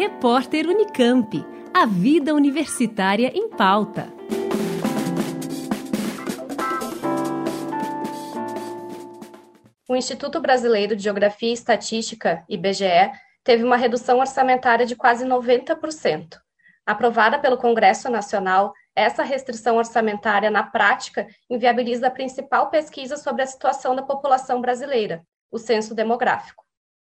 Repórter Unicamp. A vida universitária em pauta. O Instituto Brasileiro de Geografia e Estatística, IBGE, teve uma redução orçamentária de quase 90%. Aprovada pelo Congresso Nacional, essa restrição orçamentária, na prática, inviabiliza a principal pesquisa sobre a situação da população brasileira, o censo demográfico.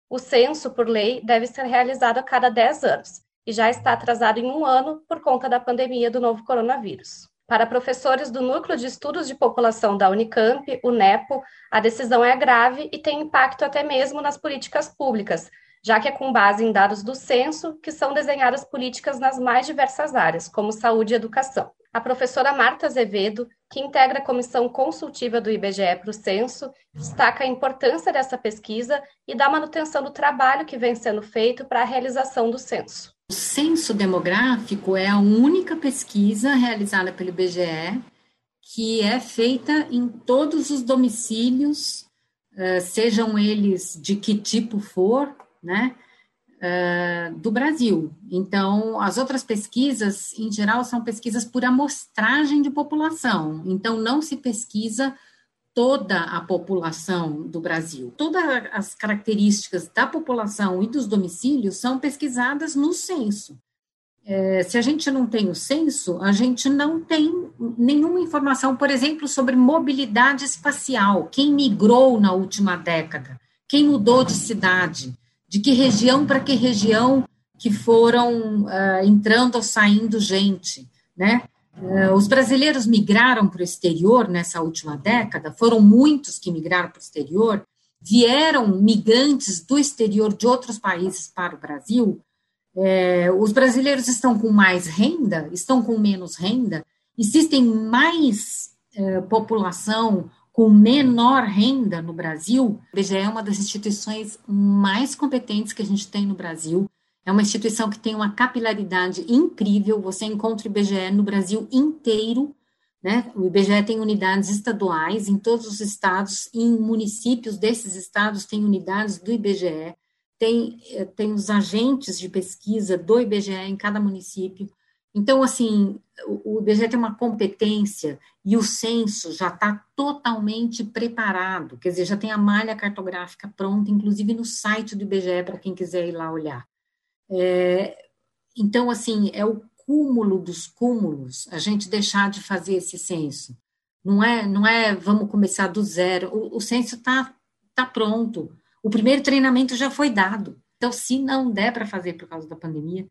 O censo, por lei, deve ser realizado a cada 10 anos e já está atrasado em um ano por conta da pandemia do novo coronavírus. Para professores do Núcleo de Estudos de População da Unicamp, o NEPO, a decisão é grave e tem impacto até mesmo nas políticas públicas, já que é com base em dados do censo que são desenhadas políticas nas mais diversas áreas, como saúde e educação. A professora Marta Azevedo, que integra a comissão consultiva do IBGE para o censo, destaca a importância dessa pesquisa e da manutenção do trabalho que vem sendo feito para a realização do censo. O censo demográfico é a única pesquisa realizada pelo IBGE que é feita em todos os domicílios, eh, sejam eles de que tipo for, né, uh, do Brasil. Então, as outras pesquisas, em geral, são pesquisas por amostragem de população. Então, não se pesquisa toda a população do Brasil. Todas as características da população e dos domicílios são pesquisadas no censo. É, se a gente não tem o censo, a gente não tem nenhuma informação, por exemplo, sobre mobilidade espacial, quem migrou na última década, quem mudou de cidade de que região para que região que foram uh, entrando ou saindo gente, né? Uh, os brasileiros migraram para o exterior nessa última década, foram muitos que migraram para o exterior, vieram migrantes do exterior de outros países para o Brasil. É, os brasileiros estão com mais renda, estão com menos renda, existem mais população com menor renda no Brasil, o IBGE é uma das instituições mais competentes que a gente tem no Brasil. É uma instituição que tem uma capilaridade incrível. Você encontra o IBGE no Brasil inteiro. Né? O IBGE tem unidades estaduais em todos os estados, em municípios desses estados tem unidades do IBGE. Tem, eh, tem os agentes de pesquisa do IBGE em cada município. Então, assim, o IBGE tem uma competência e o censo já está totalmente preparado, quer dizer, já tem a malha cartográfica pronta, inclusive no site do IBGE, para quem quiser ir lá olhar. É, então, assim, é o cúmulo dos cúmulos a gente deixar de fazer esse censo. Não é, não é vamos começar do zero. O, o censo está tá pronto. O primeiro treinamento já foi dado. Então, se não der para fazer por causa da pandemia,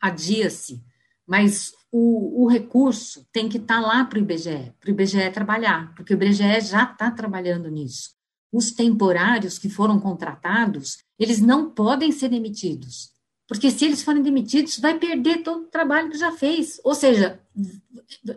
adia-se mas o, o recurso tem que estar tá lá para o IBGE, para o IBGE trabalhar, porque o IBGE já está trabalhando nisso. Os temporários que foram contratados, eles não podem ser demitidos, porque se eles forem demitidos, vai perder todo o trabalho que já fez. Ou seja,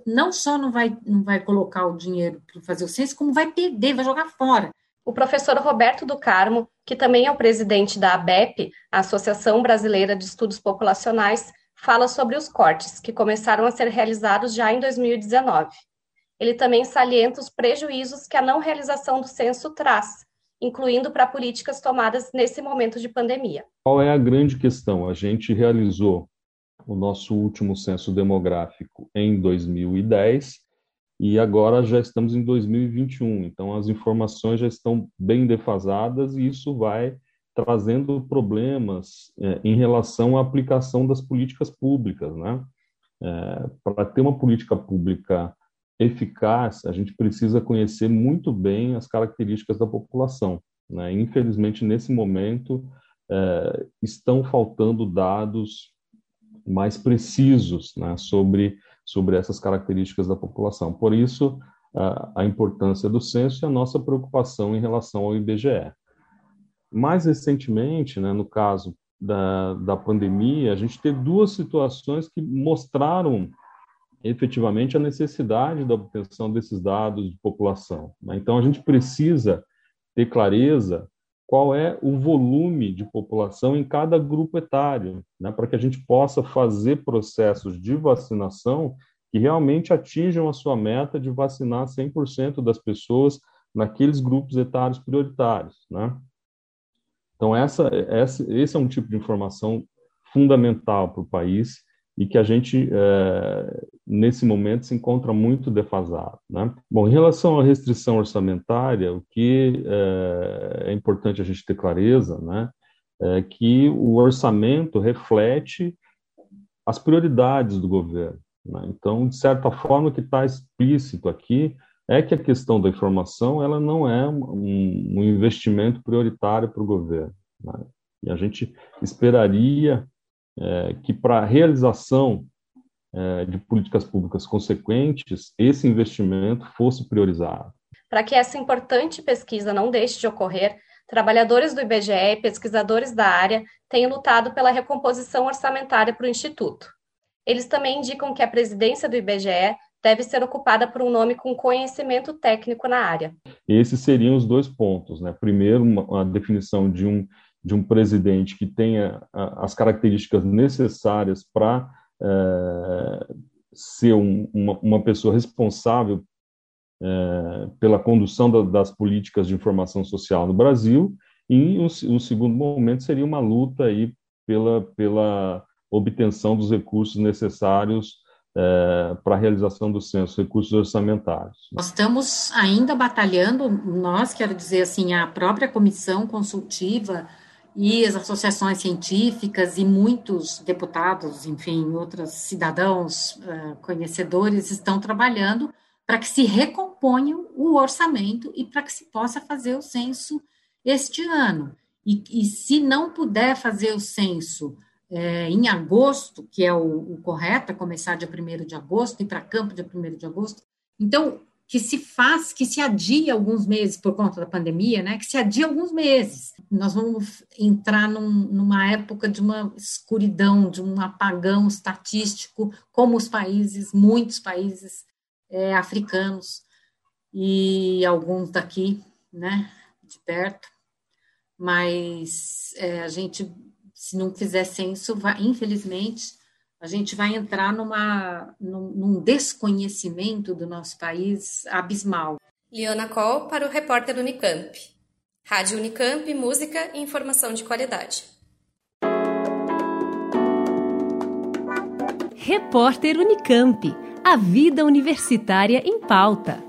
não só não vai, não vai colocar o dinheiro para fazer o censo, como vai perder, vai jogar fora. O professor Roberto do Carmo, que também é o presidente da ABEP, Associação Brasileira de Estudos Populacionais, fala sobre os cortes, que começaram a ser realizados já em 2019. Ele também salienta os prejuízos que a não realização do censo traz, incluindo para políticas tomadas nesse momento de pandemia. Qual é a grande questão? A gente realizou o nosso último censo demográfico em 2010 e agora já estamos em 2021. Então as informações já estão bem defasadas e isso vai trazendo problemas é, em relação à aplicação das políticas públicas, né? É, Para ter uma política pública eficaz, a gente precisa conhecer muito bem as características da população. Né? Infelizmente, nesse momento, é, estão faltando dados mais precisos né, sobre, sobre essas características da população. Por isso, a, a importância do censo e a nossa preocupação em relação ao IBGE. Mais recentemente, né, no caso da, da pandemia, a gente teve duas situações que mostraram efetivamente a necessidade da obtenção desses dados de população. Né? Então, a gente precisa ter clareza qual é o volume de população em cada grupo etário, né? para que a gente possa fazer processos de vacinação que realmente atinjam a sua meta de vacinar 100% das pessoas naqueles grupos etários prioritários. Né? Então, essa, essa, esse é um tipo de informação fundamental para o país e que a gente, é, nesse momento, se encontra muito defasado. Né? Bom, em relação à restrição orçamentária, o que é, é importante a gente ter clareza né, é que o orçamento reflete as prioridades do governo. Né? Então, de certa forma, o que está explícito aqui é que a questão da informação ela não é um, um investimento prioritário para o governo. Né? E a gente esperaria é, que para a realização é, de políticas públicas consequentes, esse investimento fosse priorizado. Para que essa importante pesquisa não deixe de ocorrer, trabalhadores do IBGE e pesquisadores da área têm lutado pela recomposição orçamentária para o Instituto. Eles também indicam que a presidência do IBGE deve ser ocupada por um nome com conhecimento técnico na área. Esses seriam os dois pontos. Né? Primeiro, uma, a definição de um de um presidente que tenha as características necessárias para é, ser um, uma, uma, pessoa responsável é, pela condução da, das políticas de informação social no Brasil, e um, um, segundo momento seria uma luta aí pela, pela obtenção dos recursos necessários é, para a realização do censo, recursos orçamentários. Nós estamos ainda batalhando, nós, quero dizer assim, a própria comissão consultiva e as associações científicas e muitos deputados, enfim, outros cidadãos uh, conhecedores estão trabalhando para que se recomponha o orçamento e para que se possa fazer o censo este ano. E, e se não puder fazer o censo é, em agosto, que é o, o correto, é começar dia 1 de agosto, ir para campo dia 1 de agosto, então que se faz, que se adia alguns meses por conta da pandemia, né? Que se adia alguns meses. Nós vamos entrar num, numa época de uma escuridão, de um apagão estatístico, como os países, muitos países é, africanos e alguns daqui, né? De perto. Mas é, a gente, se não fizer censo, vai, infelizmente, a gente vai entrar numa, num, num desconhecimento do nosso país abismal. Liana Coll para o repórter Unicamp. Rádio Unicamp, música e informação de qualidade. Repórter Unicamp. A vida universitária em pauta.